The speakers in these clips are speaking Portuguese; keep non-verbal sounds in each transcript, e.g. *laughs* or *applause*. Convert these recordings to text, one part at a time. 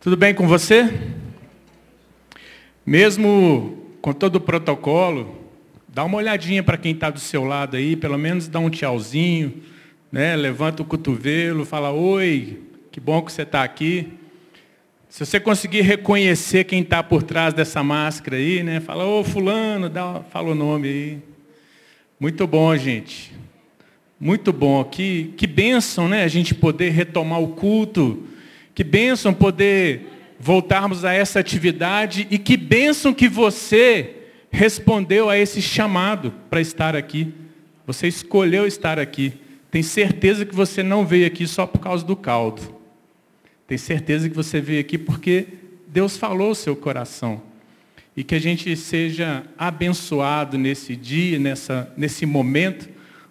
Tudo bem com você? Mesmo com todo o protocolo, dá uma olhadinha para quem está do seu lado aí, pelo menos dá um tchauzinho, né? levanta o cotovelo, fala, oi, que bom que você está aqui. Se você conseguir reconhecer quem está por trás dessa máscara aí, né? Fala, ô fulano, dá, fala o nome aí. Muito bom, gente. Muito bom. Que, que bênção, né? A gente poder retomar o culto que bênção poder voltarmos a essa atividade e que bênção que você respondeu a esse chamado para estar aqui. Você escolheu estar aqui. Tem certeza que você não veio aqui só por causa do caldo. Tem certeza que você veio aqui porque Deus falou o seu coração. E que a gente seja abençoado nesse dia, nessa, nesse momento.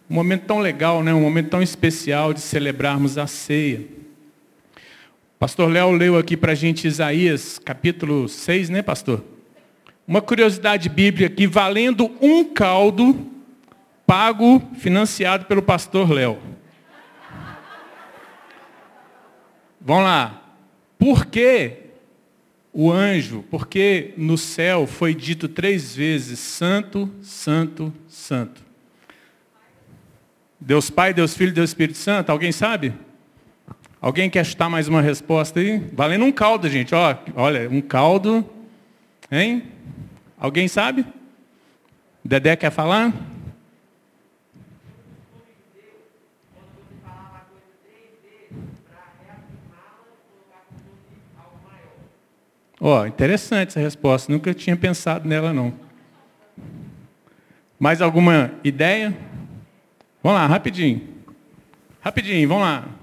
Um momento tão legal, né? um momento tão especial de celebrarmos a ceia. Pastor Léo leu aqui para a gente Isaías, capítulo 6, né, pastor? Uma curiosidade bíblica aqui, valendo um caldo pago, financiado pelo pastor Léo. Vamos lá. Por que o anjo, porque no céu foi dito três vezes, santo, santo, santo. Deus Pai, Deus Filho, Deus Espírito Santo, alguém sabe? Alguém quer chutar mais uma resposta aí? Valendo um caldo, gente. Ó, olha, um caldo. Hein? Alguém sabe? Dedé quer falar? Ó, oh, interessante essa resposta. Nunca tinha pensado nela, não. Mais alguma ideia? Vamos lá, rapidinho. Rapidinho, vamos lá.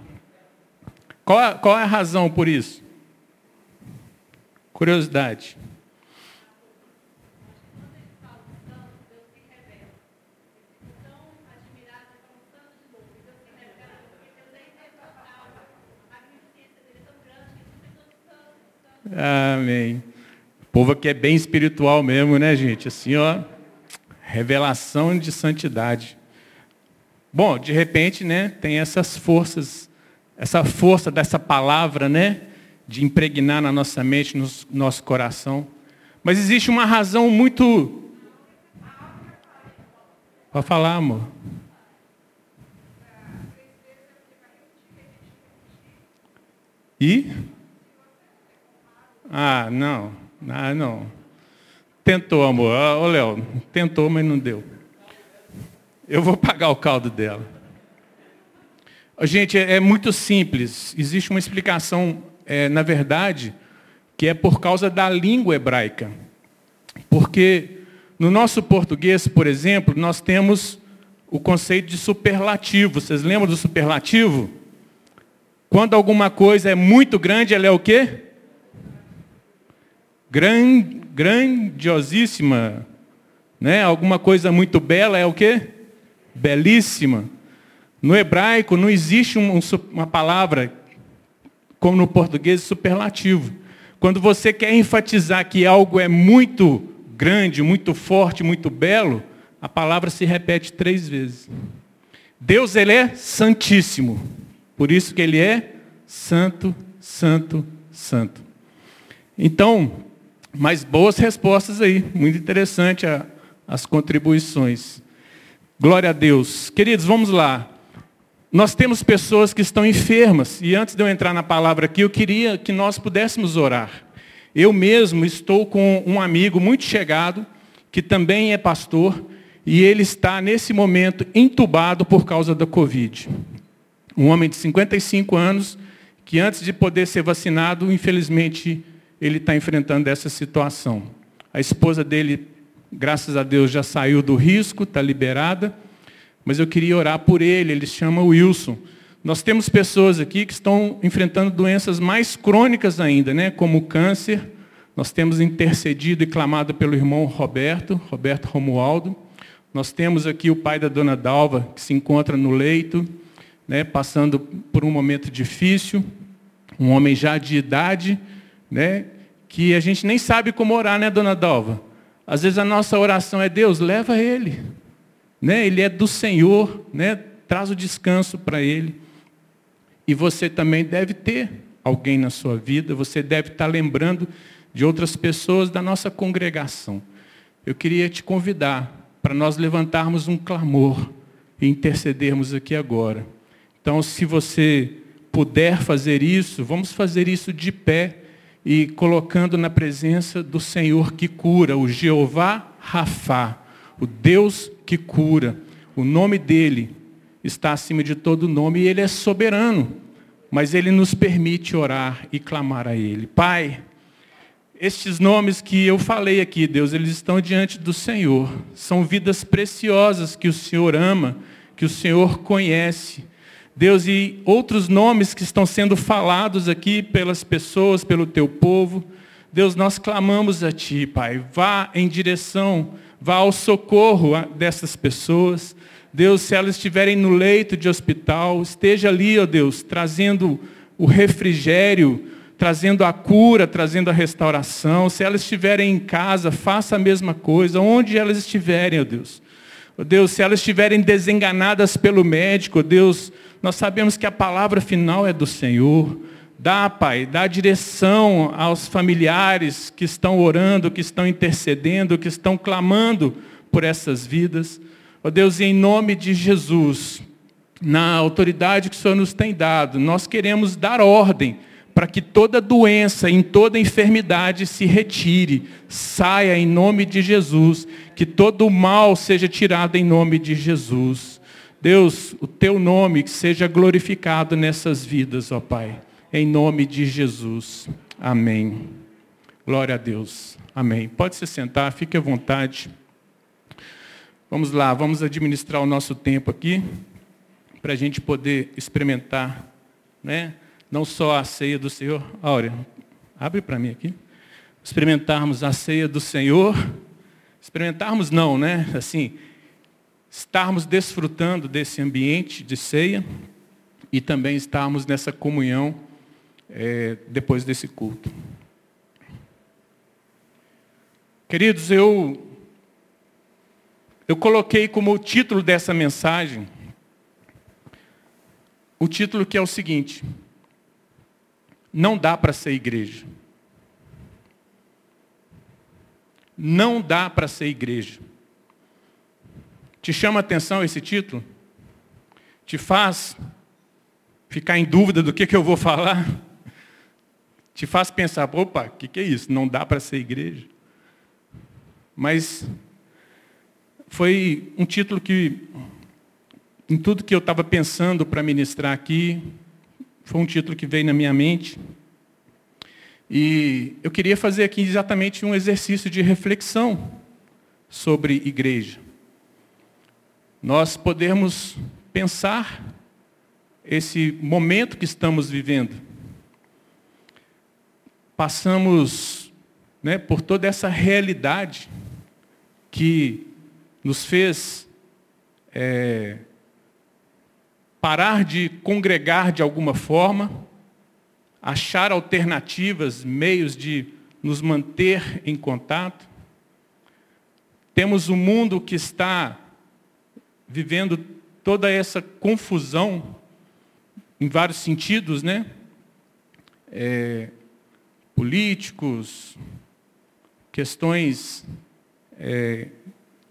Qual, qual é a razão por isso? Curiosidade. Amém. O povo aqui é bem espiritual mesmo, né, gente? Assim, ó, revelação de santidade. Bom, de repente, né, tem essas forças essa força dessa palavra, né? De impregnar na nossa mente, no nosso coração. Mas existe uma razão muito. Pode falar, amor. E? Ah, não. Ah, não. Tentou, amor. Ô, Léo, tentou, mas não deu. Eu vou pagar o caldo dela. Gente, é, é muito simples. Existe uma explicação, é, na verdade, que é por causa da língua hebraica. Porque no nosso português, por exemplo, nós temos o conceito de superlativo. Vocês lembram do superlativo? Quando alguma coisa é muito grande, ela é o quê? Gran, grandiosíssima. Né? Alguma coisa muito bela é o quê? Belíssima. No hebraico não existe um, uma palavra, como no português, superlativo. Quando você quer enfatizar que algo é muito grande, muito forte, muito belo, a palavra se repete três vezes. Deus ele é santíssimo. Por isso que ele é santo, santo, santo. Então, mais boas respostas aí. Muito interessante a, as contribuições. Glória a Deus. Queridos, vamos lá. Nós temos pessoas que estão enfermas, e antes de eu entrar na palavra aqui, eu queria que nós pudéssemos orar. Eu mesmo estou com um amigo muito chegado, que também é pastor, e ele está nesse momento entubado por causa da Covid. Um homem de 55 anos, que antes de poder ser vacinado, infelizmente, ele está enfrentando essa situação. A esposa dele, graças a Deus, já saiu do risco, está liberada mas eu queria orar por ele, ele se chama Wilson. Nós temos pessoas aqui que estão enfrentando doenças mais crônicas ainda, né? como câncer. Nós temos intercedido e clamado pelo irmão Roberto, Roberto Romualdo. Nós temos aqui o pai da dona Dalva, que se encontra no leito, né? passando por um momento difícil. Um homem já de idade, né? que a gente nem sabe como orar, né, dona Dalva? Às vezes a nossa oração é, Deus, leva ele né? Ele é do Senhor, né? Traz o descanso para ele. E você também deve ter alguém na sua vida, você deve estar lembrando de outras pessoas da nossa congregação. Eu queria te convidar para nós levantarmos um clamor e intercedermos aqui agora. Então, se você puder fazer isso, vamos fazer isso de pé e colocando na presença do Senhor que cura, o Jeová Rafá, o Deus que cura. O nome dele está acima de todo nome e ele é soberano, mas ele nos permite orar e clamar a ele. Pai, estes nomes que eu falei aqui, Deus, eles estão diante do Senhor. São vidas preciosas que o Senhor ama, que o Senhor conhece. Deus, e outros nomes que estão sendo falados aqui pelas pessoas, pelo teu povo. Deus, nós clamamos a Ti, Pai. Vá em direção, vá ao socorro dessas pessoas. Deus, se elas estiverem no leito de hospital, esteja ali, ó Deus, trazendo o refrigério, trazendo a cura, trazendo a restauração. Se elas estiverem em casa, faça a mesma coisa, onde elas estiverem, ó Deus. Ó Deus, se elas estiverem desenganadas pelo médico, ó Deus, nós sabemos que a palavra final é do Senhor. Dá, Pai, dá direção aos familiares que estão orando, que estão intercedendo, que estão clamando por essas vidas. Ó Deus, em nome de Jesus, na autoridade que o Senhor nos tem dado, nós queremos dar ordem para que toda doença, em toda enfermidade se retire, saia em nome de Jesus, que todo o mal seja tirado em nome de Jesus. Deus, o teu nome que seja glorificado nessas vidas, ó Pai. Em nome de Jesus. Amém. Glória a Deus. Amém. Pode se sentar, fique à vontade. Vamos lá, vamos administrar o nosso tempo aqui, para a gente poder experimentar, né? não só a ceia do Senhor. Áurea, abre para mim aqui. Experimentarmos a ceia do Senhor. Experimentarmos não, né? Assim, estarmos desfrutando desse ambiente de ceia e também estarmos nessa comunhão é, depois desse culto. Queridos, eu, eu coloquei como título dessa mensagem o título que é o seguinte: Não dá para ser igreja. Não dá para ser igreja. Te chama a atenção esse título? Te faz ficar em dúvida do que, que eu vou falar? Te faz pensar, opa, o que, que é isso? Não dá para ser igreja? Mas foi um título que, em tudo que eu estava pensando para ministrar aqui, foi um título que veio na minha mente. E eu queria fazer aqui exatamente um exercício de reflexão sobre igreja nós podemos pensar esse momento que estamos vivendo. Passamos né, por toda essa realidade que nos fez é, parar de congregar de alguma forma, achar alternativas, meios de nos manter em contato. Temos um mundo que está vivendo toda essa confusão em vários sentidos, né? É, políticos, questões é,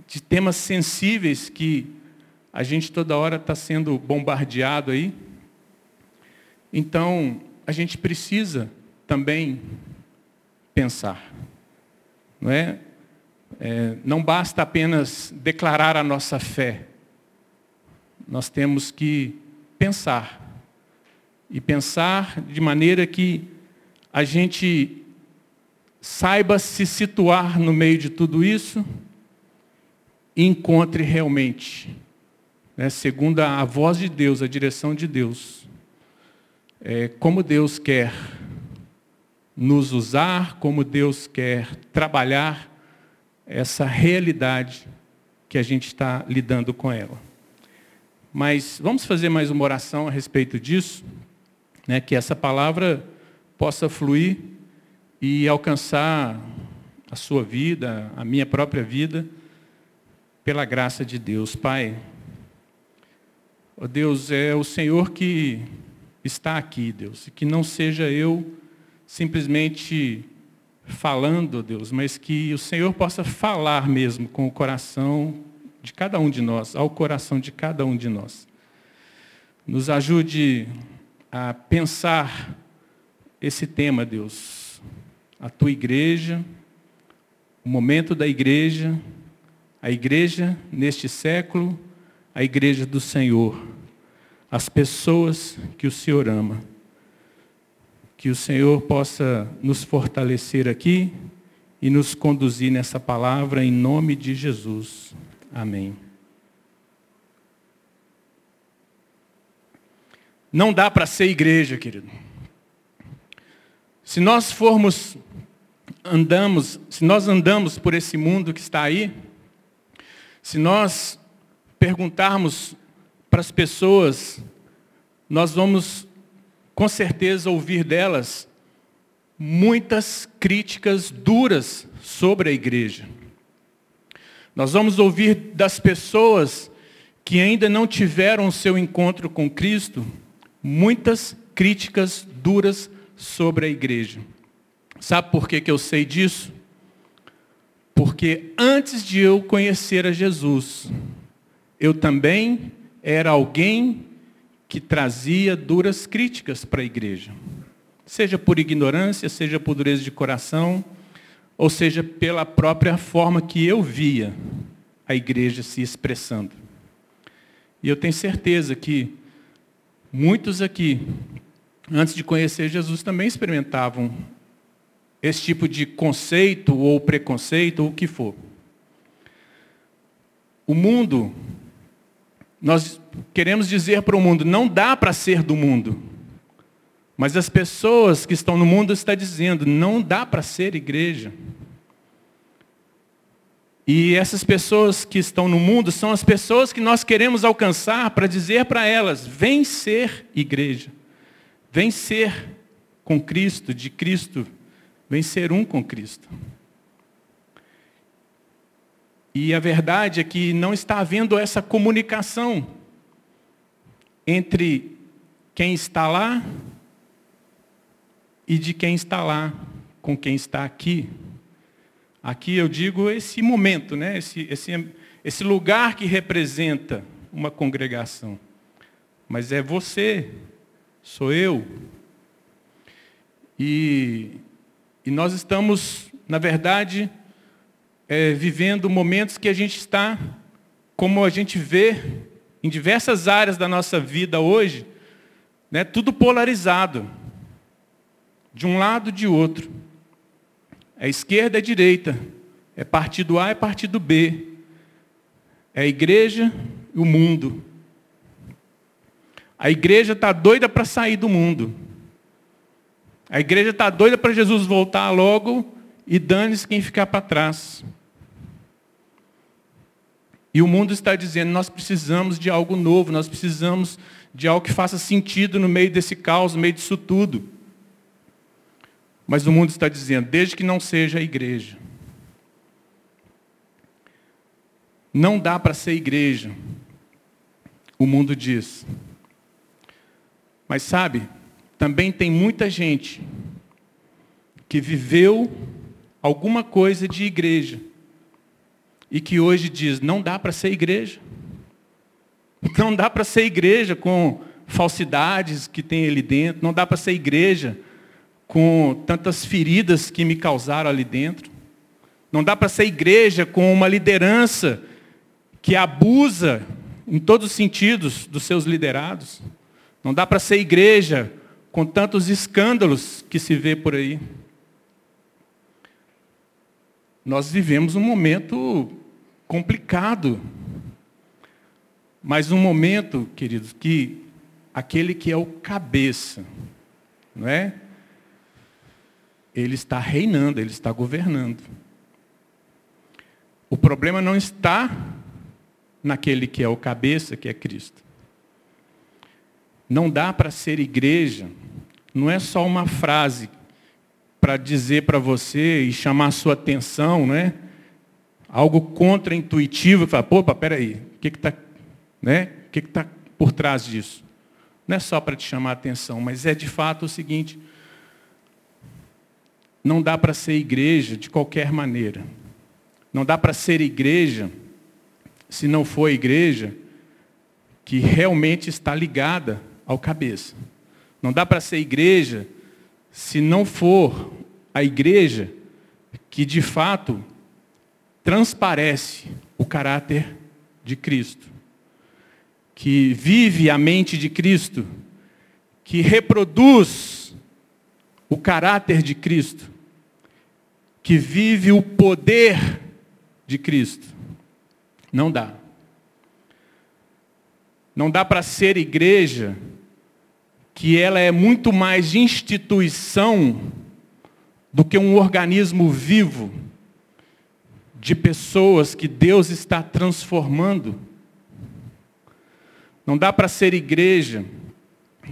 de temas sensíveis que a gente toda hora está sendo bombardeado aí. Então, a gente precisa também pensar. Não é? é? Não basta apenas declarar a nossa fé nós temos que pensar. E pensar de maneira que a gente saiba se situar no meio de tudo isso e encontre realmente, né, segundo a voz de Deus, a direção de Deus, é, como Deus quer nos usar, como Deus quer trabalhar essa realidade que a gente está lidando com ela. Mas vamos fazer mais uma oração a respeito disso, né, que essa palavra possa fluir e alcançar a sua vida, a minha própria vida, pela graça de Deus. Pai, oh Deus, é o Senhor que está aqui, Deus. E que não seja eu simplesmente falando, Deus, mas que o Senhor possa falar mesmo com o coração de cada um de nós, ao coração de cada um de nós. Nos ajude a pensar esse tema, Deus. A tua igreja, o momento da igreja, a igreja neste século, a igreja do Senhor, as pessoas que o Senhor ama. Que o Senhor possa nos fortalecer aqui e nos conduzir nessa palavra em nome de Jesus. Amém. Não dá para ser igreja, querido. Se nós formos andamos, se nós andamos por esse mundo que está aí, se nós perguntarmos para as pessoas, nós vamos com certeza ouvir delas muitas críticas duras sobre a igreja. Nós vamos ouvir das pessoas que ainda não tiveram o seu encontro com Cristo, muitas críticas duras sobre a igreja. Sabe por que, que eu sei disso? Porque antes de eu conhecer a Jesus, eu também era alguém que trazia duras críticas para a igreja. Seja por ignorância, seja por dureza de coração, ou seja pela própria forma que eu via a igreja se expressando. E eu tenho certeza que muitos aqui, antes de conhecer Jesus, também experimentavam esse tipo de conceito ou preconceito ou o que for. O mundo, nós queremos dizer para o mundo, não dá para ser do mundo. Mas as pessoas que estão no mundo estão dizendo, não dá para ser igreja. E essas pessoas que estão no mundo são as pessoas que nós queremos alcançar para dizer para elas, vem ser igreja. Vem ser com Cristo, de Cristo, vem ser um com Cristo. E a verdade é que não está havendo essa comunicação entre quem está lá e de quem está lá com quem está aqui. Aqui eu digo esse momento, né? esse, esse, esse lugar que representa uma congregação. Mas é você, sou eu. E, e nós estamos, na verdade, é, vivendo momentos que a gente está, como a gente vê em diversas áreas da nossa vida hoje, né, tudo polarizado de um lado de outro. É esquerda e direita. É partido A e partido B. É a igreja e o mundo. A igreja está doida para sair do mundo. A igreja está doida para Jesus voltar logo e dane-se quem ficar para trás. E o mundo está dizendo, nós precisamos de algo novo, nós precisamos de algo que faça sentido no meio desse caos, no meio disso tudo. Mas o mundo está dizendo, desde que não seja a igreja. Não dá para ser igreja. O mundo diz. Mas sabe, também tem muita gente que viveu alguma coisa de igreja e que hoje diz: não dá para ser igreja. *laughs* Não dá para ser igreja com falsidades que tem ali dentro, não dá para ser igreja com tantas feridas que me causaram ali dentro. Não dá para ser igreja com uma liderança que abusa em todos os sentidos dos seus liderados. Não dá para ser igreja com tantos escândalos que se vê por aí. Nós vivemos um momento complicado, mas um momento, queridos, que aquele que é o cabeça, não é? ele está reinando, ele está governando. O problema não está naquele que é o cabeça, que é Cristo. Não dá para ser igreja, não é só uma frase para dizer para você e chamar a sua atenção, não é? Algo contra-intuitivo, falar, pô, peraí, o que está né? que que tá por trás disso? Não é só para te chamar a atenção, mas é de fato o seguinte: não dá para ser igreja de qualquer maneira. Não dá para ser igreja se não for igreja que realmente está ligada ao cabeça. Não dá para ser igreja se não for a igreja que de fato transparece o caráter de Cristo, que vive a mente de Cristo, que reproduz o caráter de Cristo, que vive o poder de Cristo. Não dá. Não dá para ser igreja que ela é muito mais instituição do que um organismo vivo de pessoas que Deus está transformando. Não dá para ser igreja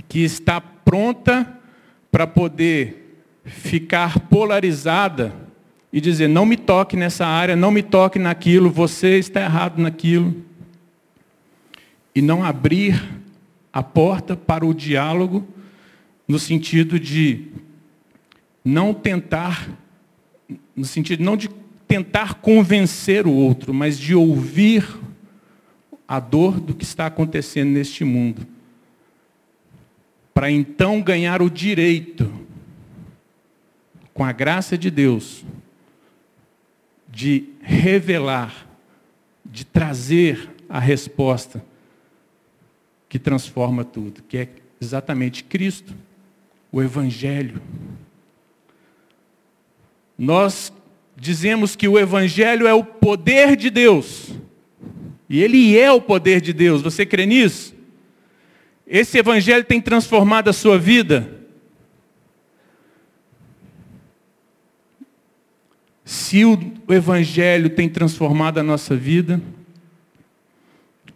que está pronta para poder ficar polarizada e dizer: não me toque nessa área, não me toque naquilo, você está errado naquilo. E não abrir a porta para o diálogo, no sentido de não tentar, no sentido não de tentar convencer o outro, mas de ouvir a dor do que está acontecendo neste mundo. Para então ganhar o direito, com a graça de Deus, de revelar, de trazer a resposta que transforma tudo, que é exatamente Cristo, o Evangelho. Nós dizemos que o Evangelho é o poder de Deus. E ele é o poder de Deus. Você crê nisso? Esse Evangelho tem transformado a sua vida? Se o Evangelho tem transformado a nossa vida,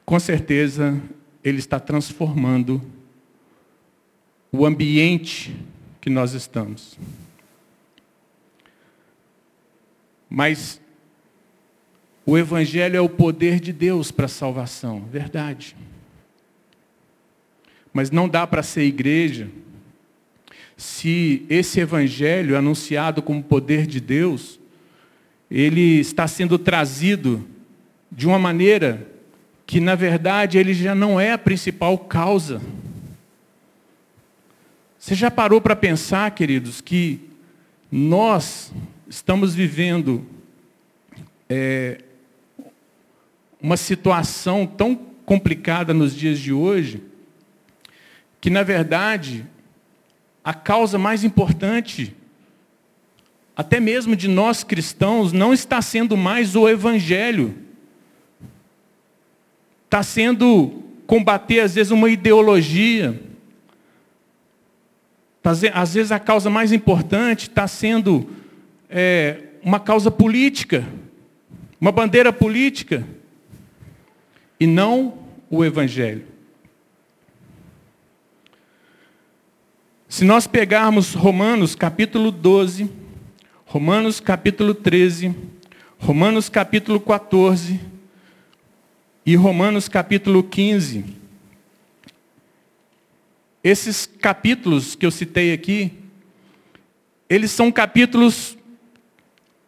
com certeza ele está transformando o ambiente que nós estamos. Mas o Evangelho é o poder de Deus para a salvação, verdade. Mas não dá para ser igreja se esse Evangelho anunciado como poder de Deus, ele está sendo trazido de uma maneira que na verdade ele já não é a principal causa. Você já parou para pensar, queridos, que nós estamos vivendo é, uma situação tão complicada nos dias de hoje, que na verdade a causa mais importante, até mesmo de nós cristãos, não está sendo mais o Evangelho Está sendo combater, às vezes, uma ideologia. Às vezes, a causa mais importante está sendo é, uma causa política, uma bandeira política, e não o Evangelho. Se nós pegarmos Romanos capítulo 12, Romanos capítulo 13, Romanos capítulo 14, e Romanos capítulo 15. Esses capítulos que eu citei aqui, eles são capítulos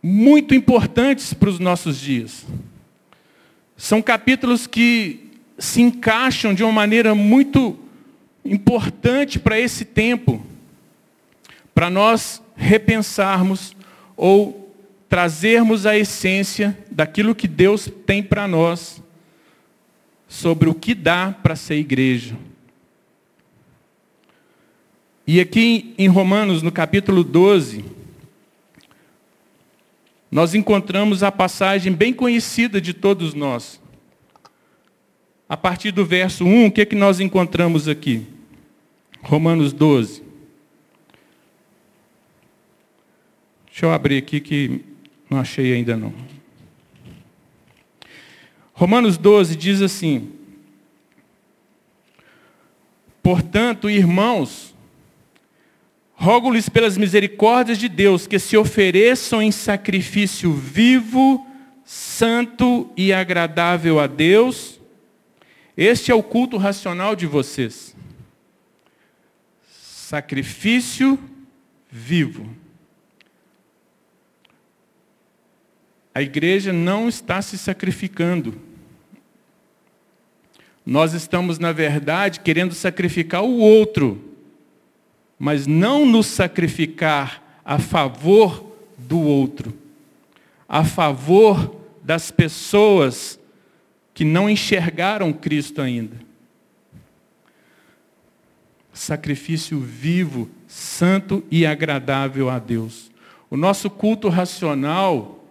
muito importantes para os nossos dias. São capítulos que se encaixam de uma maneira muito importante para esse tempo, para nós repensarmos ou trazermos a essência daquilo que Deus tem para nós sobre o que dá para ser igreja. E aqui em Romanos, no capítulo 12, nós encontramos a passagem bem conhecida de todos nós. A partir do verso 1, o que, é que nós encontramos aqui? Romanos 12. Deixa eu abrir aqui que não achei ainda não. Romanos 12 diz assim: Portanto, irmãos, rogo-lhes pelas misericórdias de Deus que se ofereçam em sacrifício vivo, santo e agradável a Deus. Este é o culto racional de vocês. Sacrifício vivo. A igreja não está se sacrificando. Nós estamos, na verdade, querendo sacrificar o outro, mas não nos sacrificar a favor do outro, a favor das pessoas que não enxergaram Cristo ainda. Sacrifício vivo, santo e agradável a Deus. O nosso culto racional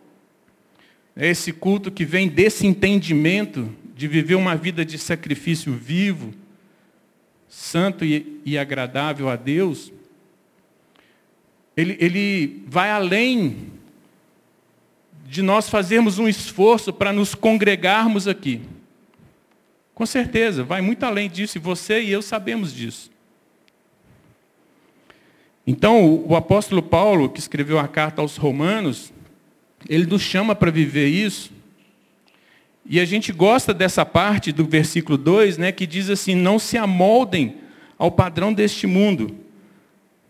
é esse culto que vem desse entendimento de viver uma vida de sacrifício vivo, santo e, e agradável a Deus. Ele, ele vai além de nós fazermos um esforço para nos congregarmos aqui. Com certeza, vai muito além disso, e você e eu sabemos disso. Então, o apóstolo Paulo, que escreveu a carta aos Romanos, ele nos chama para viver isso. E a gente gosta dessa parte do versículo 2, né, que diz assim: Não se amoldem ao padrão deste mundo,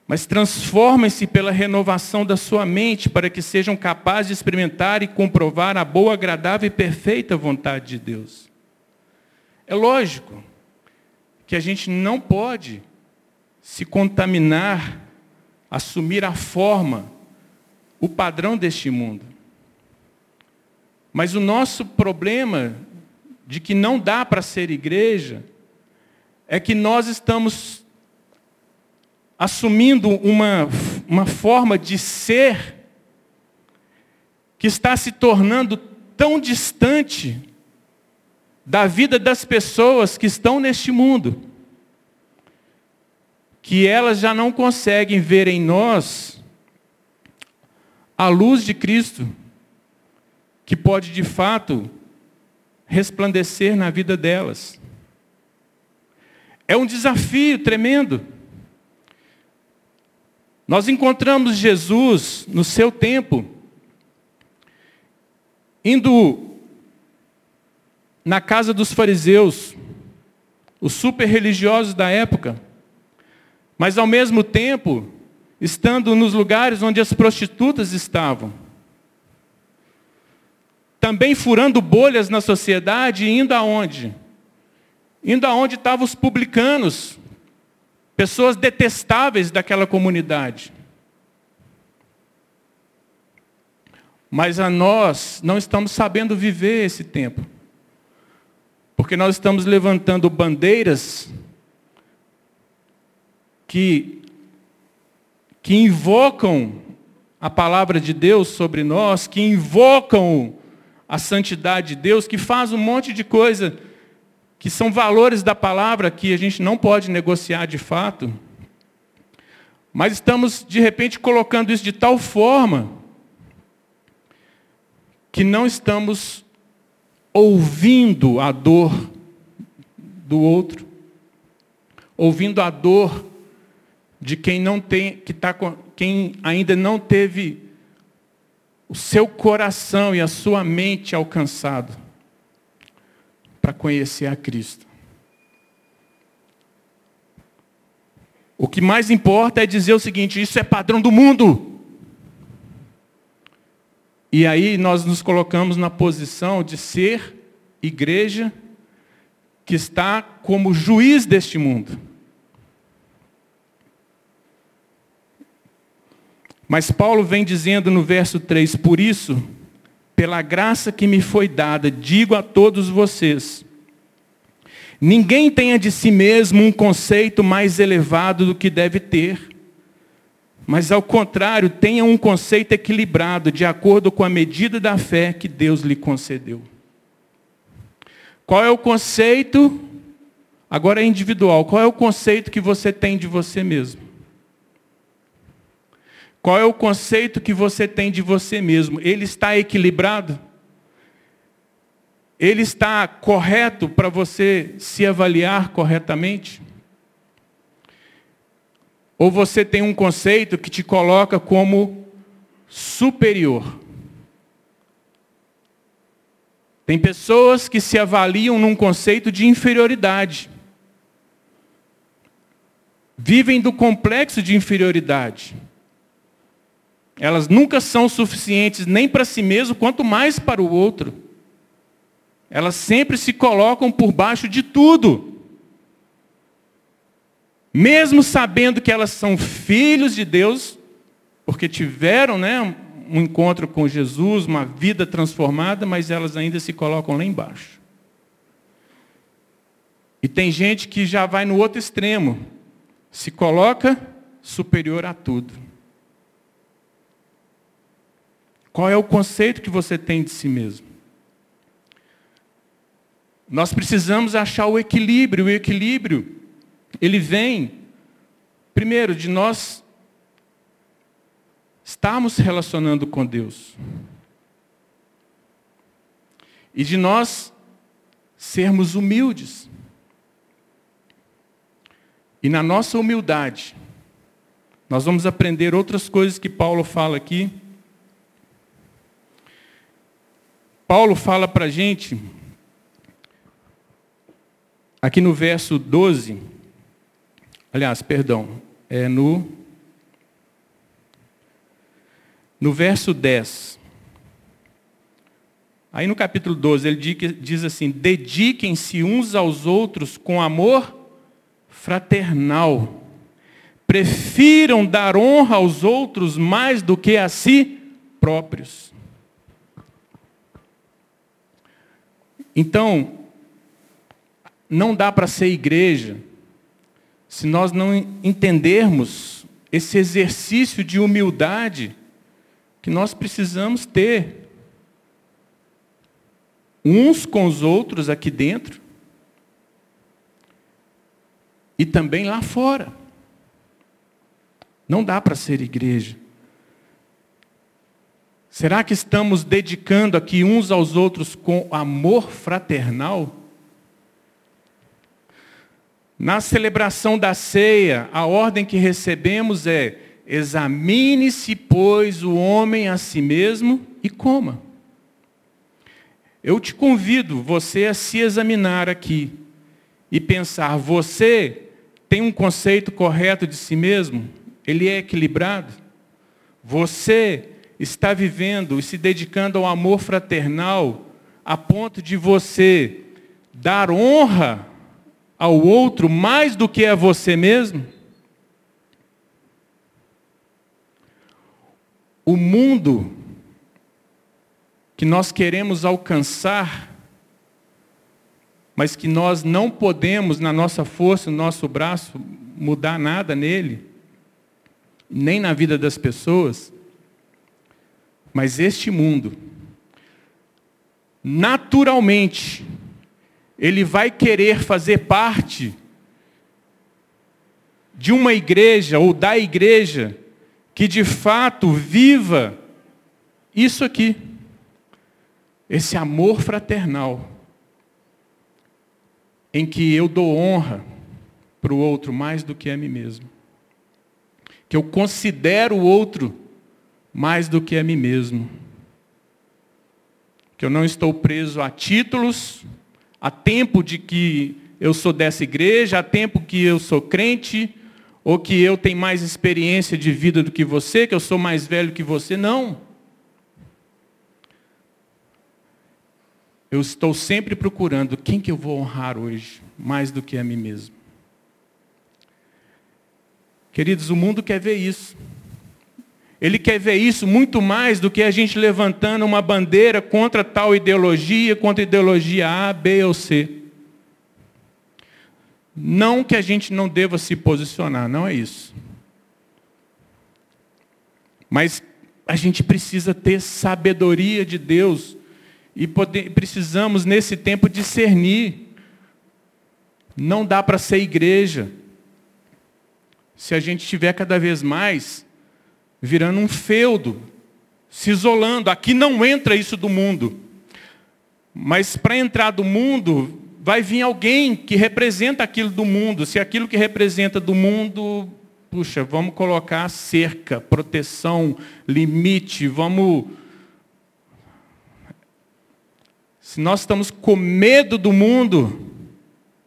mas transformem-se pela renovação da sua mente, para que sejam capazes de experimentar e comprovar a boa, agradável e perfeita vontade de Deus. É lógico que a gente não pode se contaminar, assumir a forma, o padrão deste mundo. Mas o nosso problema de que não dá para ser igreja é que nós estamos assumindo uma, uma forma de ser que está se tornando tão distante da vida das pessoas que estão neste mundo, que elas já não conseguem ver em nós a luz de Cristo que pode de fato resplandecer na vida delas. É um desafio tremendo. Nós encontramos Jesus no seu tempo, indo na casa dos fariseus, os super religiosos da época, mas ao mesmo tempo, estando nos lugares onde as prostitutas estavam também furando bolhas na sociedade indo aonde? Indo aonde estavam os publicanos, pessoas detestáveis daquela comunidade. Mas a nós não estamos sabendo viver esse tempo. Porque nós estamos levantando bandeiras que, que invocam a palavra de Deus sobre nós, que invocam a santidade de Deus, que faz um monte de coisa que são valores da palavra que a gente não pode negociar de fato. Mas estamos, de repente, colocando isso de tal forma que não estamos ouvindo a dor do outro, ouvindo a dor de quem não tem, que tá, quem ainda não teve o seu coração e a sua mente alcançado para conhecer a Cristo. O que mais importa é dizer o seguinte: isso é padrão do mundo. E aí nós nos colocamos na posição de ser igreja que está como juiz deste mundo. Mas Paulo vem dizendo no verso 3: Por isso, pela graça que me foi dada, digo a todos vocês: ninguém tenha de si mesmo um conceito mais elevado do que deve ter, mas ao contrário, tenha um conceito equilibrado, de acordo com a medida da fé que Deus lhe concedeu. Qual é o conceito? Agora é individual. Qual é o conceito que você tem de você mesmo? Qual é o conceito que você tem de você mesmo? Ele está equilibrado? Ele está correto para você se avaliar corretamente? Ou você tem um conceito que te coloca como superior? Tem pessoas que se avaliam num conceito de inferioridade. vivem do complexo de inferioridade. Elas nunca são suficientes nem para si mesmo, quanto mais para o outro. Elas sempre se colocam por baixo de tudo. Mesmo sabendo que elas são filhos de Deus, porque tiveram né, um encontro com Jesus, uma vida transformada, mas elas ainda se colocam lá embaixo. E tem gente que já vai no outro extremo, se coloca superior a tudo. Qual é o conceito que você tem de si mesmo? Nós precisamos achar o equilíbrio. O equilíbrio, ele vem, primeiro, de nós estarmos relacionando com Deus. E de nós sermos humildes. E na nossa humildade, nós vamos aprender outras coisas que Paulo fala aqui. Paulo fala para a gente, aqui no verso 12, aliás, perdão, é no, no verso 10. Aí no capítulo 12 ele diz assim: dediquem-se uns aos outros com amor fraternal. Prefiram dar honra aos outros mais do que a si próprios. Então, não dá para ser igreja se nós não entendermos esse exercício de humildade que nós precisamos ter uns com os outros aqui dentro e também lá fora. Não dá para ser igreja. Será que estamos dedicando aqui uns aos outros com amor fraternal? Na celebração da ceia, a ordem que recebemos é: examine-se, pois, o homem a si mesmo e coma. Eu te convido, você, a se examinar aqui e pensar: você tem um conceito correto de si mesmo? Ele é equilibrado? Você está vivendo e se dedicando ao amor fraternal a ponto de você dar honra ao outro mais do que a você mesmo? O mundo que nós queremos alcançar mas que nós não podemos, na nossa força, no nosso braço, mudar nada nele, nem na vida das pessoas. Mas este mundo, naturalmente, ele vai querer fazer parte de uma igreja ou da igreja que de fato viva isso aqui, esse amor fraternal em que eu dou honra para o outro mais do que a mim mesmo. Que eu considero o outro mais do que a mim mesmo. Que eu não estou preso a títulos, a tempo de que eu sou dessa igreja, a tempo que eu sou crente, ou que eu tenho mais experiência de vida do que você, que eu sou mais velho que você. Não. Eu estou sempre procurando quem que eu vou honrar hoje, mais do que a mim mesmo. Queridos, o mundo quer ver isso. Ele quer ver isso muito mais do que a gente levantando uma bandeira contra tal ideologia, contra ideologia A, B ou C. Não que a gente não deva se posicionar, não é isso. Mas a gente precisa ter sabedoria de Deus e poder, precisamos, nesse tempo, discernir. Não dá para ser igreja se a gente estiver cada vez mais virando um feudo, se isolando. Aqui não entra isso do mundo. Mas para entrar do mundo, vai vir alguém que representa aquilo do mundo. Se aquilo que representa do mundo, puxa, vamos colocar cerca, proteção, limite, vamos se nós estamos com medo do mundo,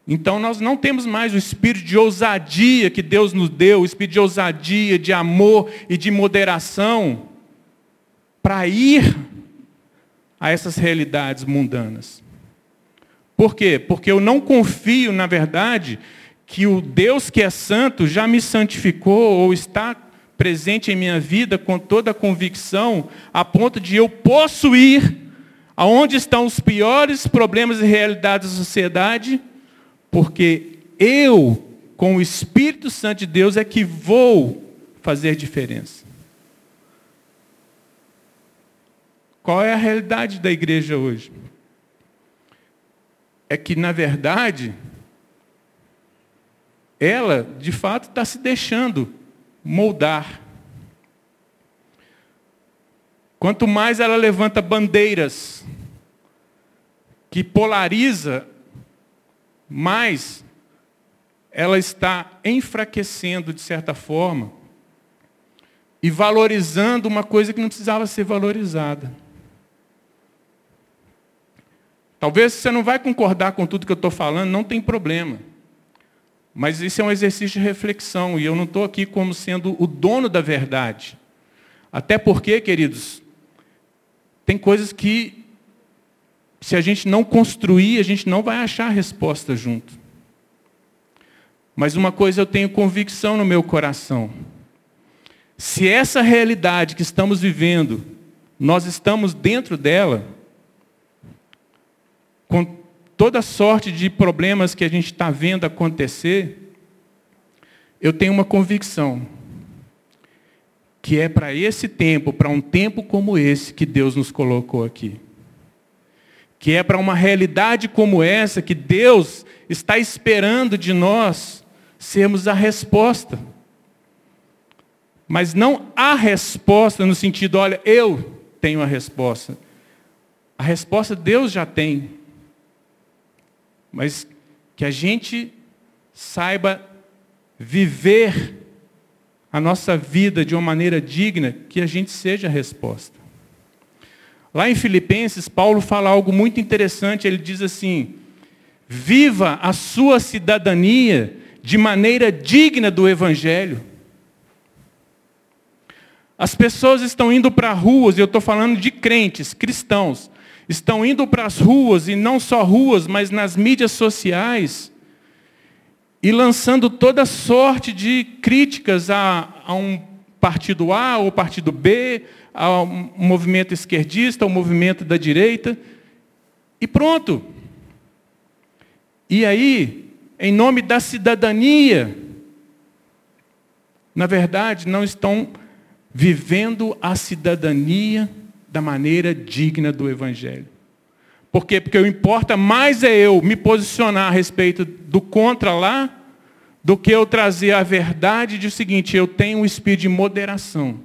Então nós não temos mais o espírito de ousadia que Deus nos deu, o espírito de ousadia, de amor e de moderação para ir a essas realidades mundanas. Por quê? Porque eu não confio, na verdade, que o Deus que é santo já me santificou ou está presente em minha vida com toda a convicção, a ponto de eu posso ir aonde estão os piores problemas e realidades da sociedade, porque eu, com o Espírito Santo de Deus, é que vou fazer diferença. Qual é a realidade da igreja hoje? É que, na verdade, ela, de fato, está se deixando moldar. Quanto mais ela levanta bandeiras que polariza, mais ela está enfraquecendo, de certa forma, e valorizando uma coisa que não precisava ser valorizada. Talvez você não vai concordar com tudo que eu estou falando, não tem problema. Mas isso é um exercício de reflexão, e eu não estou aqui como sendo o dono da verdade. Até porque, queridos, tem coisas que, se a gente não construir, a gente não vai achar a resposta junto. Mas uma coisa eu tenho convicção no meu coração. Se essa realidade que estamos vivendo, nós estamos dentro dela, com toda sorte de problemas que a gente está vendo acontecer, eu tenho uma convicção que é para esse tempo, para um tempo como esse que Deus nos colocou aqui. Que é para uma realidade como essa que Deus está esperando de nós sermos a resposta. Mas não a resposta no sentido, olha, eu tenho a resposta. A resposta Deus já tem mas que a gente saiba viver a nossa vida de uma maneira digna, que a gente seja a resposta. Lá em Filipenses, Paulo fala algo muito interessante, ele diz assim: viva a sua cidadania de maneira digna do Evangelho. As pessoas estão indo para ruas, e eu estou falando de crentes, cristãos, estão indo para as ruas, e não só ruas, mas nas mídias sociais, e lançando toda sorte de críticas a, a um partido A ou partido B, ao movimento esquerdista, ao movimento da direita, e pronto. E aí, em nome da cidadania, na verdade, não estão vivendo a cidadania da maneira digna do Evangelho. Por quê? Porque o importa mais é eu me posicionar a respeito do contra lá, do que eu trazer a verdade de o seguinte, eu tenho um espírito de moderação.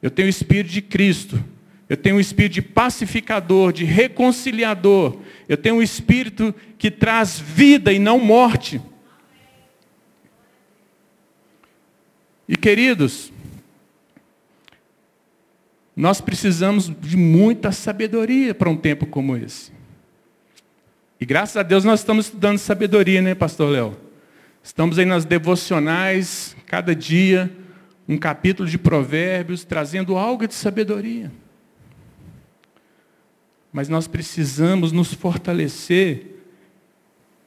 Eu tenho o espírito de Cristo. Eu tenho um espírito de pacificador, de reconciliador. Eu tenho um espírito que traz vida e não morte. E queridos, nós precisamos de muita sabedoria para um tempo como esse. E graças a Deus nós estamos estudando sabedoria, né, pastor Léo? Estamos aí nas devocionais, cada dia, um capítulo de provérbios, trazendo algo de sabedoria. Mas nós precisamos nos fortalecer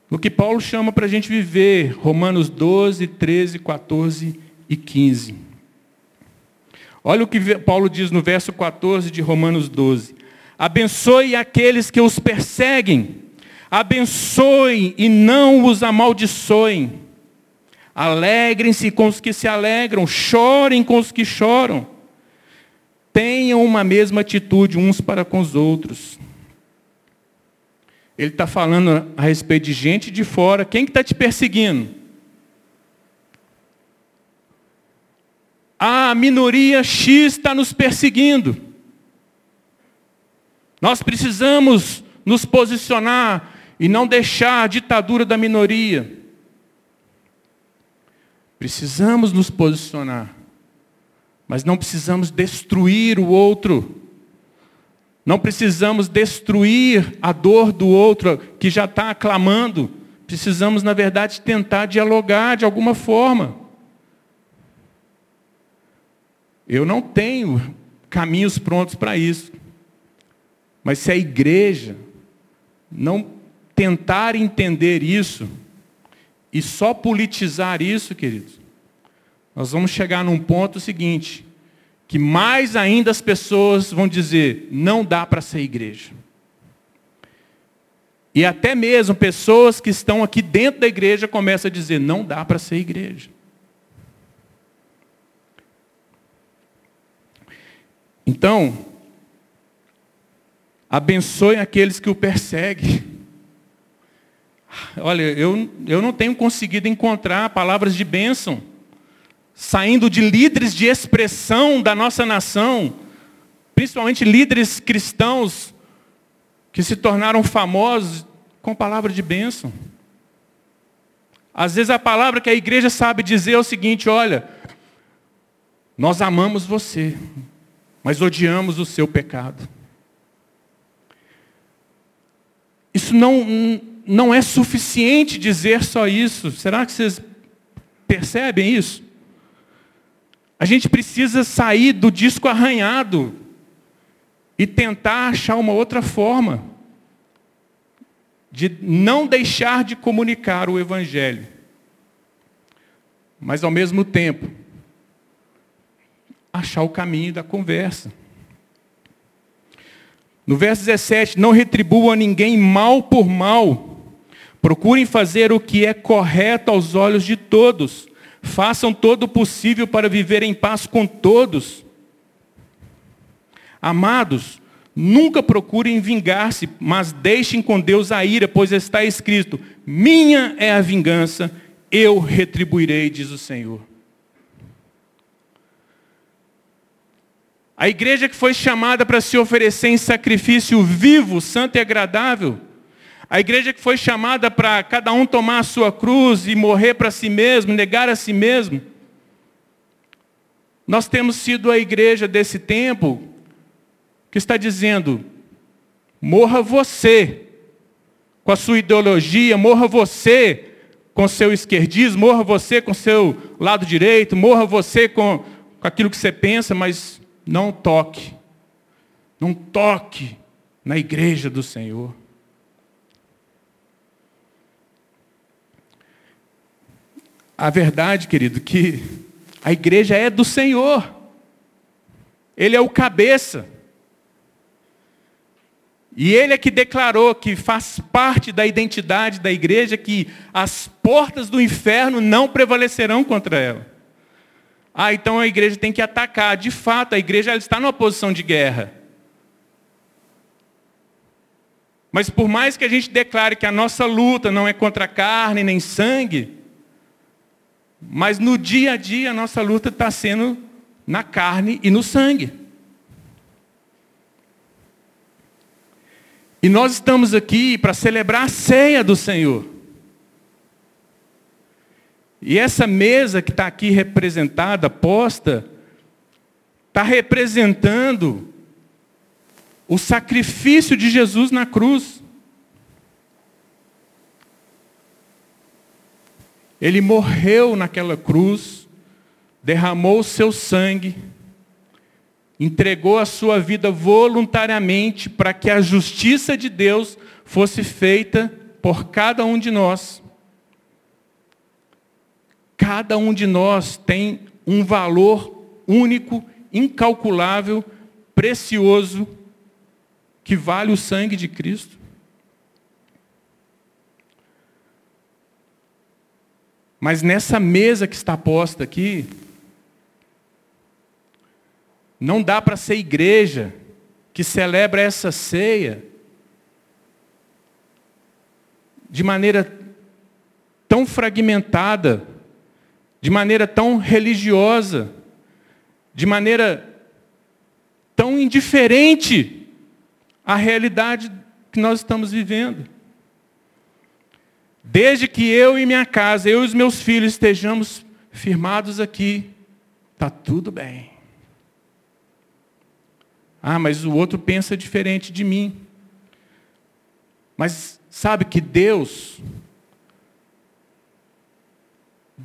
no que Paulo chama para a gente viver, Romanos 12, 13, 14 e 15. Olha o que Paulo diz no verso 14 de Romanos 12. Abençoe aqueles que os perseguem. Abençoem e não os amaldiçoem. Alegrem-se com os que se alegram. Chorem com os que choram. Tenham uma mesma atitude uns para com os outros. Ele está falando a respeito de gente de fora. Quem que está te perseguindo? a minoria X está nos perseguindo. Nós precisamos nos posicionar e não deixar a ditadura da minoria. Precisamos nos posicionar, mas não precisamos destruir o outro. Não precisamos destruir a dor do outro que já está aclamando. precisamos, na verdade, tentar dialogar de alguma forma. Eu não tenho caminhos prontos para isso. Mas se a igreja não tentar entender isso e só politizar isso, queridos, nós vamos chegar num ponto seguinte, que mais ainda as pessoas vão dizer, não dá para ser igreja. E até mesmo pessoas que estão aqui dentro da igreja começam a dizer, não dá para ser igreja. Então, abençoe aqueles que o perseguem. Olha, eu, eu não tenho conseguido encontrar palavras de bênção saindo de líderes de expressão da nossa nação, principalmente líderes cristãos que se tornaram famosos com palavra de bênção. Às vezes a palavra que a igreja sabe dizer é o seguinte: olha, nós amamos você, mas odiamos o seu pecado. Isso não, não é suficiente dizer só isso. Será que vocês percebem isso? A gente precisa sair do disco arranhado e tentar achar uma outra forma de não deixar de comunicar o Evangelho, mas ao mesmo tempo achar o caminho da conversa. No verso 17, não retribuam a ninguém mal por mal. Procurem fazer o que é correto aos olhos de todos. Façam todo o possível para viver em paz com todos. Amados, nunca procurem vingar-se, mas deixem com Deus a ira, pois está escrito: Minha é a vingança, eu retribuirei, diz o Senhor. A igreja que foi chamada para se oferecer em sacrifício vivo, santo e agradável. A igreja que foi chamada para cada um tomar a sua cruz e morrer para si mesmo, negar a si mesmo. Nós temos sido a igreja desse tempo que está dizendo: morra você com a sua ideologia, morra você com seu esquerdismo, morra você com seu lado direito, morra você com, com aquilo que você pensa, mas não toque. Não toque na igreja do Senhor. A verdade, querido, que a igreja é do Senhor. Ele é o cabeça. E ele é que declarou que faz parte da identidade da igreja que as portas do inferno não prevalecerão contra ela. Ah, então a igreja tem que atacar. De fato, a igreja está numa posição de guerra. Mas por mais que a gente declare que a nossa luta não é contra carne nem sangue, mas no dia a dia a nossa luta está sendo na carne e no sangue. E nós estamos aqui para celebrar a ceia do Senhor. E essa mesa que está aqui representada, posta, está representando o sacrifício de Jesus na cruz. Ele morreu naquela cruz, derramou o seu sangue, entregou a sua vida voluntariamente para que a justiça de Deus fosse feita por cada um de nós. Cada um de nós tem um valor único, incalculável, precioso, que vale o sangue de Cristo. Mas nessa mesa que está posta aqui, não dá para ser igreja que celebra essa ceia de maneira tão fragmentada, de maneira tão religiosa, de maneira tão indiferente à realidade que nós estamos vivendo. Desde que eu e minha casa, eu e os meus filhos estejamos firmados aqui, está tudo bem. Ah, mas o outro pensa diferente de mim. Mas sabe que Deus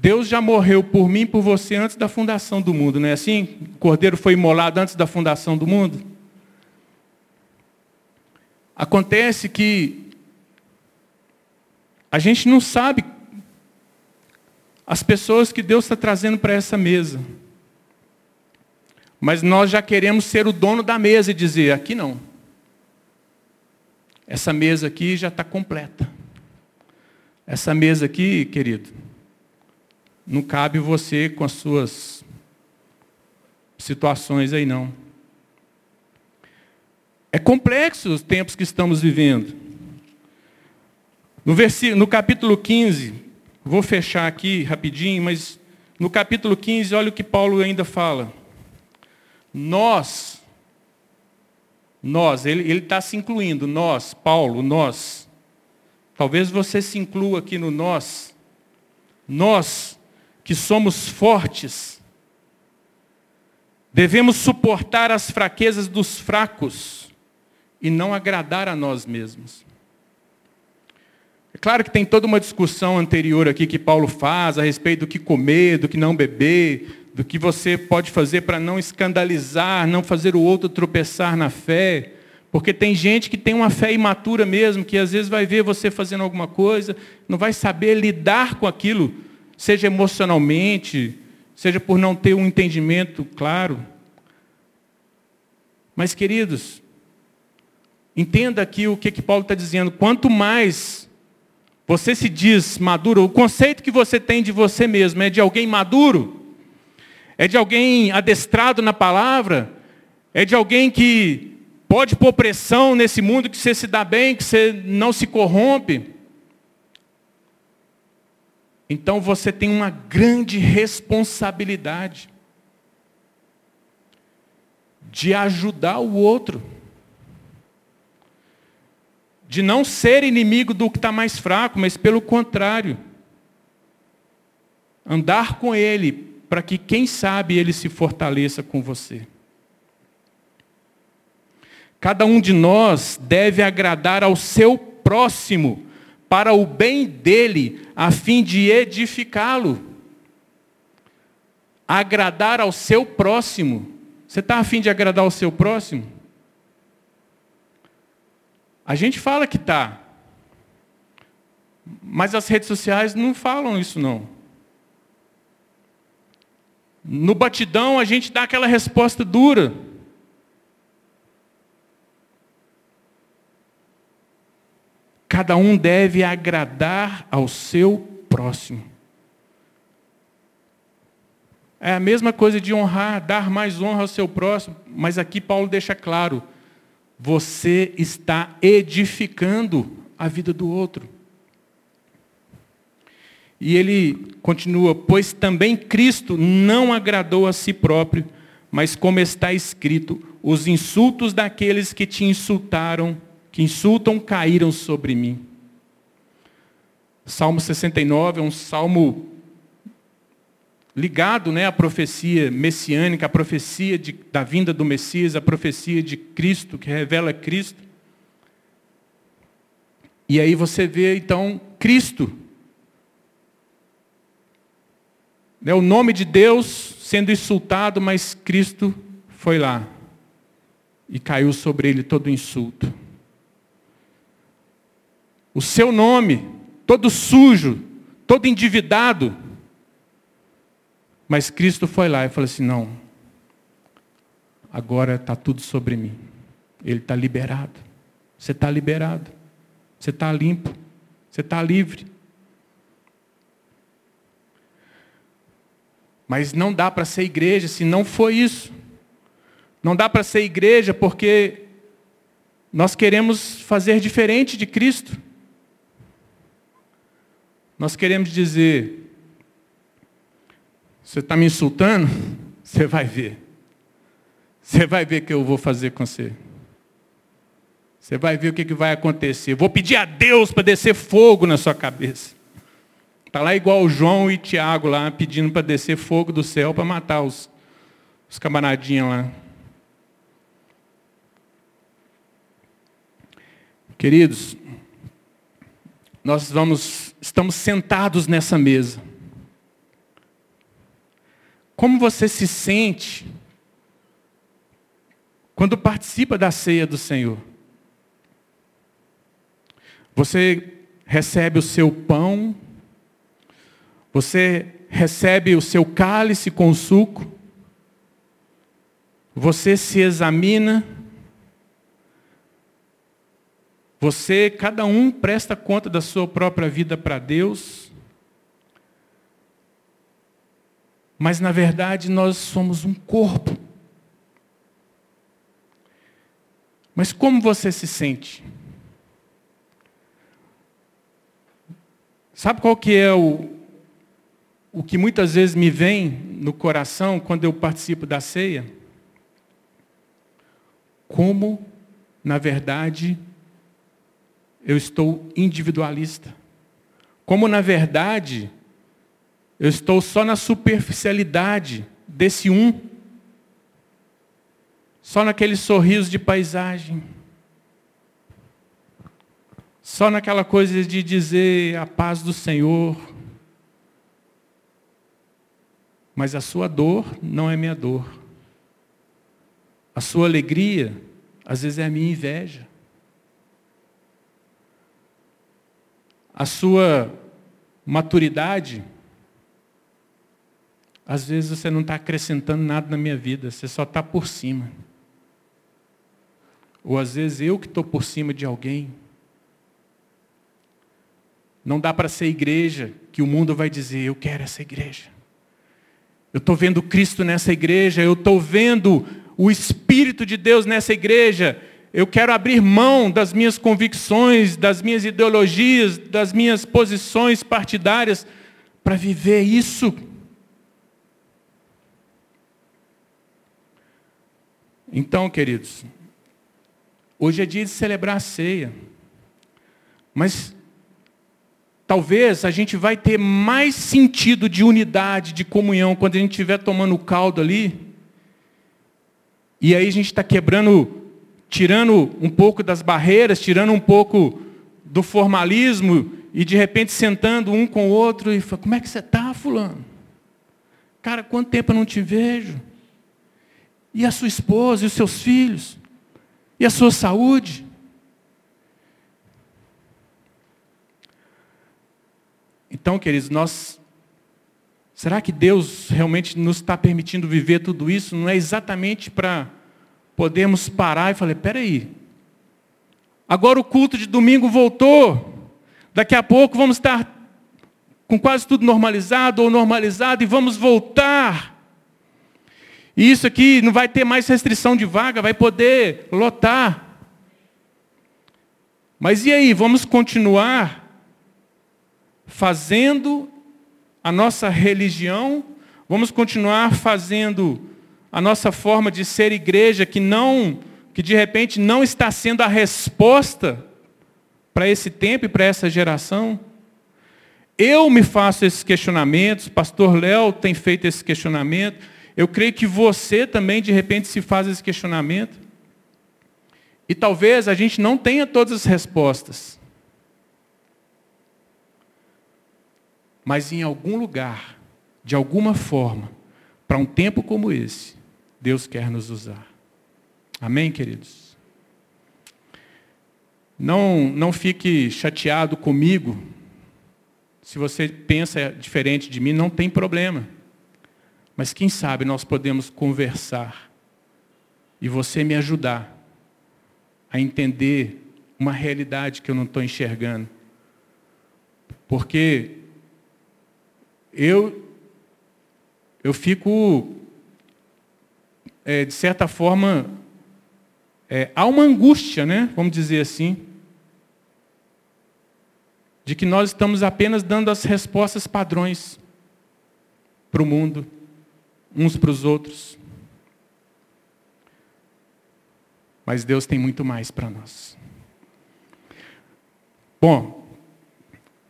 Deus já morreu por mim por você antes da fundação do mundo, não é assim? O cordeiro foi imolado antes da fundação do mundo. Acontece que a gente não sabe as pessoas que Deus está trazendo para essa mesa. Mas nós já queremos ser o dono da mesa e dizer: aqui não. Essa mesa aqui já está completa. Essa mesa aqui, querido, não cabe você com as suas situações aí não. É complexo os tempos que estamos vivendo. No, no capítulo 15, vou fechar aqui rapidinho, mas no capítulo 15, olha o que Paulo ainda fala. Nós, nós, ele está se incluindo, nós, Paulo, nós. Talvez você se inclua aqui no nós. Nós que somos fortes, devemos suportar as fraquezas dos fracos e não agradar a nós mesmos. É claro que tem toda uma discussão anterior aqui que Paulo faz a respeito do que comer, do que não beber, do que você pode fazer para não escandalizar, não fazer o outro tropeçar na fé. Porque tem gente que tem uma fé imatura mesmo, que às vezes vai ver você fazendo alguma coisa, não vai saber lidar com aquilo seja emocionalmente, seja por não ter um entendimento claro. Mas, queridos, entenda aqui o que, que Paulo está dizendo. Quanto mais você se diz maduro, o conceito que você tem de você mesmo é de alguém maduro, é de alguém adestrado na palavra, é de alguém que pode pôr pressão nesse mundo, que você se dá bem, que você não se corrompe. Então você tem uma grande responsabilidade de ajudar o outro. De não ser inimigo do que está mais fraco, mas pelo contrário. Andar com ele para que, quem sabe, ele se fortaleça com você. Cada um de nós deve agradar ao seu próximo para o bem dele, a fim de edificá-lo. Agradar ao seu próximo. Você está a fim de agradar ao seu próximo? A gente fala que está. Mas as redes sociais não falam isso não. No batidão a gente dá aquela resposta dura. Cada um deve agradar ao seu próximo. É a mesma coisa de honrar, dar mais honra ao seu próximo, mas aqui Paulo deixa claro: você está edificando a vida do outro. E ele continua: Pois também Cristo não agradou a si próprio, mas como está escrito, os insultos daqueles que te insultaram que insultam caíram sobre mim. Salmo 69 é um salmo ligado né, à profecia messiânica, à profecia de, da vinda do Messias, à profecia de Cristo, que revela Cristo. E aí você vê então Cristo. Né, o nome de Deus sendo insultado, mas Cristo foi lá e caiu sobre ele todo insulto o seu nome, todo sujo, todo endividado. Mas Cristo foi lá e falou assim: não, agora está tudo sobre mim. Ele está liberado. Você está liberado. Você está limpo. Você está livre. Mas não dá para ser igreja se não for isso. Não dá para ser igreja porque nós queremos fazer diferente de Cristo. Nós queremos dizer, você está me insultando? Você vai ver. Você vai ver o que eu vou fazer com você. Você vai ver o que, vai acontecer. Vou pedir a Deus para descer fogo na sua cabeça. Está lá igual João e Tiago lá, pedindo para descer fogo do céu para matar os, os camaradinhos lá. Queridos, nós vamos, estamos sentados nessa mesa. Como você se sente quando participa da ceia do Senhor? Você recebe o seu pão, você recebe o seu cálice com suco, você se examina, você, cada um presta conta da sua própria vida para Deus, mas na verdade nós somos um corpo. Mas como você se sente? Sabe qual que é o, o que muitas vezes me vem no coração quando eu participo da ceia? Como, na verdade, eu estou individualista. Como, na verdade, eu estou só na superficialidade desse um. Só naquele sorriso de paisagem. Só naquela coisa de dizer a paz do Senhor. Mas a sua dor não é minha dor. A sua alegria, às vezes, é a minha inveja. A sua maturidade, às vezes você não está acrescentando nada na minha vida, você só está por cima. Ou às vezes eu que estou por cima de alguém. Não dá para ser igreja que o mundo vai dizer, eu quero essa igreja. Eu estou vendo Cristo nessa igreja, eu estou vendo o Espírito de Deus nessa igreja. Eu quero abrir mão das minhas convicções, das minhas ideologias, das minhas posições partidárias para viver isso. Então, queridos, hoje é dia de celebrar a ceia. Mas Talvez a gente vai ter mais sentido de unidade, de comunhão, quando a gente estiver tomando o caldo ali. E aí a gente está quebrando, tirando um pouco das barreiras, tirando um pouco do formalismo, e de repente sentando um com o outro e falando, como é que você está, fulano? Cara, quanto tempo eu não te vejo? E a sua esposa, e os seus filhos? E a sua saúde? Então, queridos, nós. Será que Deus realmente nos está permitindo viver tudo isso? Não é exatamente para podermos parar e falar: peraí, agora o culto de domingo voltou, daqui a pouco vamos estar com quase tudo normalizado ou normalizado e vamos voltar. E isso aqui não vai ter mais restrição de vaga, vai poder lotar. Mas e aí, vamos continuar fazendo a nossa religião, vamos continuar fazendo a nossa forma de ser igreja que não, que de repente não está sendo a resposta para esse tempo e para essa geração? Eu me faço esses questionamentos, pastor Léo tem feito esse questionamento, eu creio que você também de repente se faz esse questionamento. E talvez a gente não tenha todas as respostas. Mas em algum lugar, de alguma forma, para um tempo como esse, Deus quer nos usar. Amém, queridos? Não, não fique chateado comigo. Se você pensa diferente de mim, não tem problema. Mas quem sabe nós podemos conversar e você me ajudar a entender uma realidade que eu não estou enxergando. Porque eu, eu fico, é, de certa forma, é, há uma angústia, né? vamos dizer assim, de que nós estamos apenas dando as respostas padrões para o mundo, uns para os outros. Mas Deus tem muito mais para nós. Bom,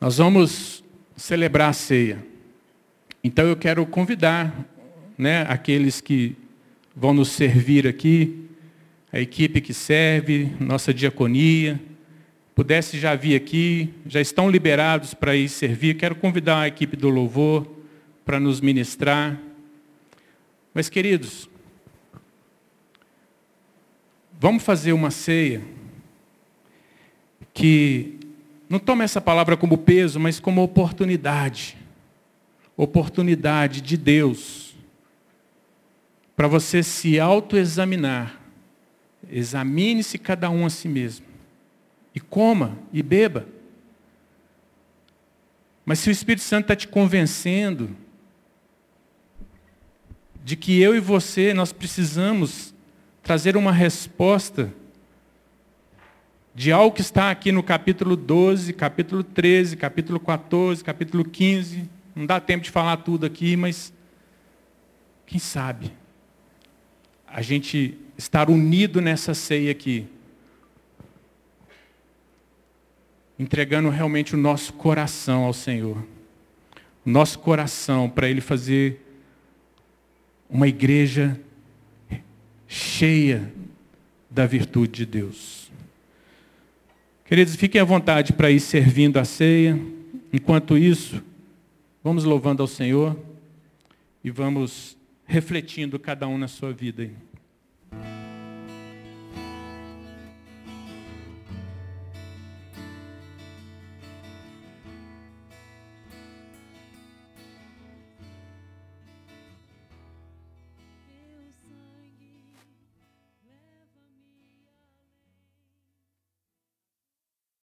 nós vamos celebrar a ceia. Então eu quero convidar né, aqueles que vão nos servir aqui, a equipe que serve, nossa diaconia, pudesse já vir aqui, já estão liberados para ir servir. Quero convidar a equipe do louvor para nos ministrar. Mas, queridos, vamos fazer uma ceia que não tome essa palavra como peso, mas como oportunidade. Oportunidade de Deus para você se autoexaminar. Examine-se cada um a si mesmo. E coma e beba. Mas se o Espírito Santo está te convencendo de que eu e você, nós precisamos trazer uma resposta de algo que está aqui no capítulo 12, capítulo 13, capítulo 14, capítulo 15. Não dá tempo de falar tudo aqui, mas quem sabe a gente estar unido nessa ceia aqui, entregando realmente o nosso coração ao Senhor. O nosso coração para Ele fazer uma igreja cheia da virtude de Deus. Queridos, fiquem à vontade para ir servindo a ceia. Enquanto isso, vamos louvando ao Senhor e vamos refletindo cada um na sua vida.